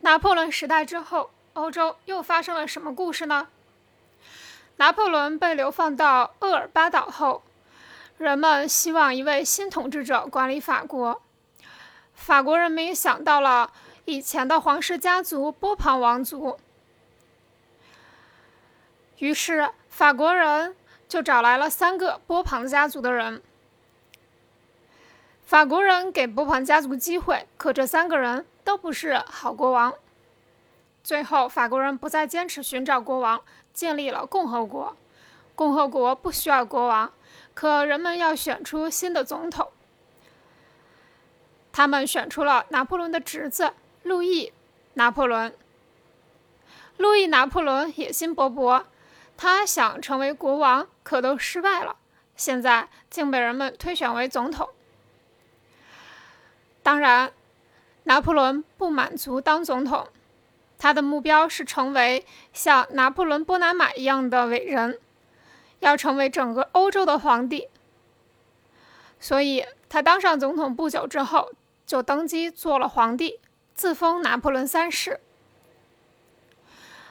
拿破仑时代之后，欧洲又发生了什么故事呢？拿破仑被流放到厄尔巴岛后，人们希望一位新统治者管理法国。法国人民想到了以前的皇室家族波旁王族，于是法国人就找来了三个波旁家族的人。法国人给波旁家族机会，可这三个人都不是好国王。最后，法国人不再坚持寻找国王，建立了共和国。共和国不需要国王，可人们要选出新的总统。他们选出了拿破仑的侄子路易·拿破仑。路易·拿破仑野心勃勃，他想成为国王，可都失败了。现在竟被人们推选为总统。当然，拿破仑不满足当总统，他的目标是成为像拿破仑·波拿马一样的伟人，要成为整个欧洲的皇帝。所以，他当上总统不久之后，就登基做了皇帝，自封拿破仑三世。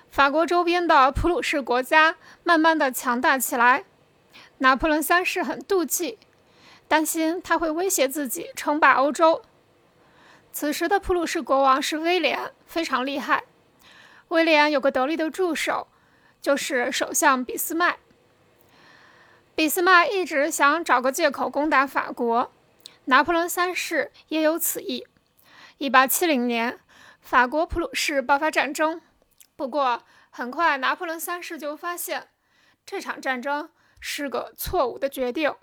法国周边的普鲁士国家慢慢的强大起来，拿破仑三世很妒忌，担心他会威胁自己称霸欧洲。此时的普鲁士国王是威廉，非常厉害。威廉有个得力的助手，就是首相俾斯麦。俾斯麦一直想找个借口攻打法国，拿破仑三世也有此意。1870年，法国普鲁士爆发战争，不过很快拿破仑三世就发现这场战争是个错误的决定，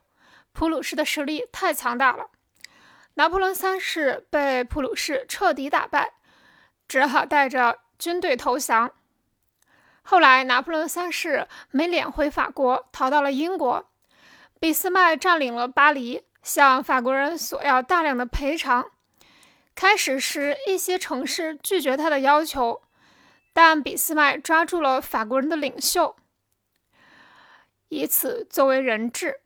普鲁士的实力太强大了。拿破仑三世被普鲁士彻底打败，只好带着军队投降。后来，拿破仑三世没脸回法国，逃到了英国。俾斯麦占领了巴黎，向法国人索要大量的赔偿。开始时，一些城市拒绝他的要求，但俾斯麦抓住了法国人的领袖，以此作为人质。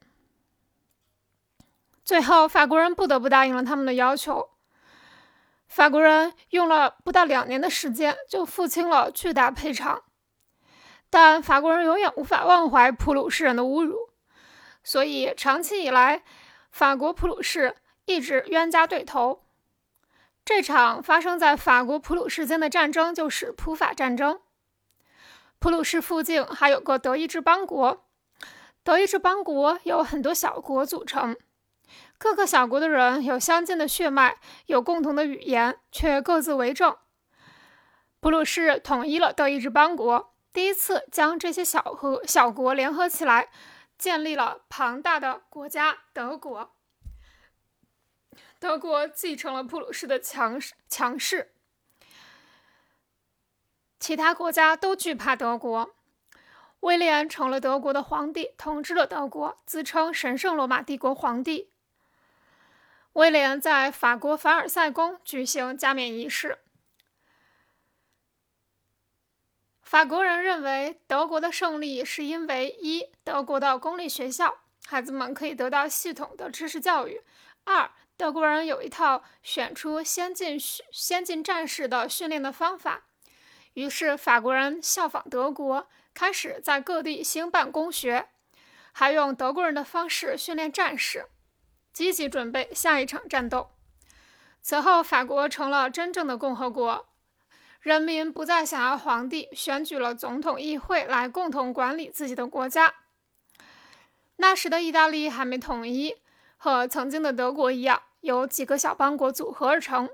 最后，法国人不得不答应了他们的要求。法国人用了不到两年的时间就付清了巨大赔偿，但法国人永远无法忘怀普鲁士人的侮辱，所以长期以来，法国普鲁士一直冤家对头。这场发生在法国普鲁士间的战争就是普法战争。普鲁士附近还有个德意志邦国，德意志邦国由很多小国组成。各个小国的人有相近的血脉，有共同的语言，却各自为政。普鲁士统一了德意志邦国，第一次将这些小和小国联合起来，建立了庞大的国家——德国。德国继承了普鲁士的强势，强势，其他国家都惧怕德国。威廉成了德国的皇帝，统治了德国，自称神圣罗马帝国皇帝。威廉在法国凡尔赛宫举行加冕仪式。法国人认为德国的胜利是因为一，德国的公立学校，孩子们可以得到系统的知识教育；二，德国人有一套选出先进先进战士的训练的方法。于是法国人效仿德国，开始在各地兴办公学，还用德国人的方式训练战士。积极准备下一场战斗。此后，法国成了真正的共和国，人民不再想要皇帝，选举了总统议会来共同管理自己的国家。那时的意大利还没统一，和曾经的德国一样，由几个小邦国组合而成。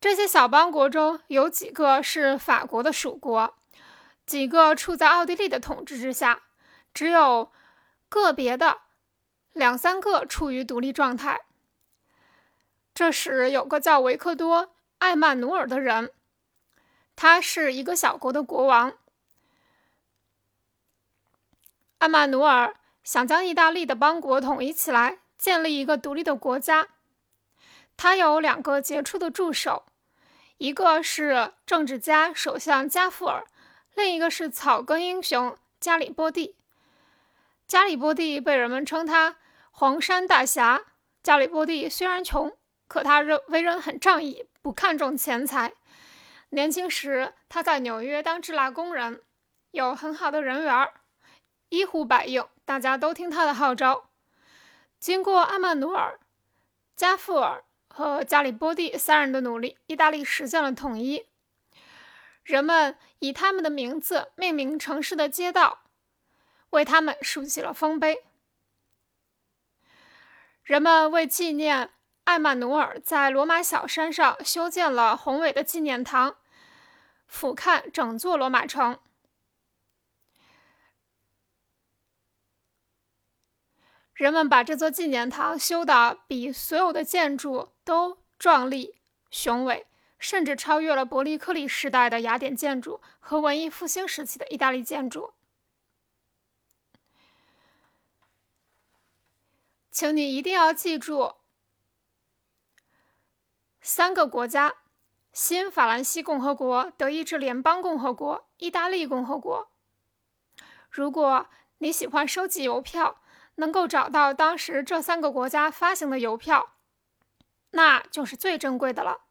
这些小邦国中有几个是法国的属国，几个处在奥地利的统治之下，只有个别的。两三个处于独立状态。这时，有个叫维克多·艾曼努尔的人，他是一个小国的国王。艾曼努尔想将意大利的邦国统一起来，建立一个独立的国家。他有两个杰出的助手，一个是政治家首相加富尔，另一个是草根英雄加里波第。加里波第被人们称他。黄山大侠加里波第虽然穷，可他人为人很仗义，不看重钱财。年轻时，他在纽约当制蜡工人，有很好的人缘儿，一呼百应，大家都听他的号召。经过阿曼努尔、加富尔和加里波第三人的努力，意大利实现了统一。人们以他们的名字命名城市的街道，为他们竖起了丰碑。人们为纪念艾曼努尔，在罗马小山上修建了宏伟的纪念堂。俯瞰整座罗马城，人们把这座纪念堂修得比所有的建筑都壮丽雄伟，甚至超越了伯利克利时代的雅典建筑和文艺复兴时期的意大利建筑。请你一定要记住三个国家。新法兰西共和国、德意志联邦共和国、意大利共和国。如果你喜欢收集邮票，能够找到当时这三个国家发行的邮票，那就是最珍贵的了。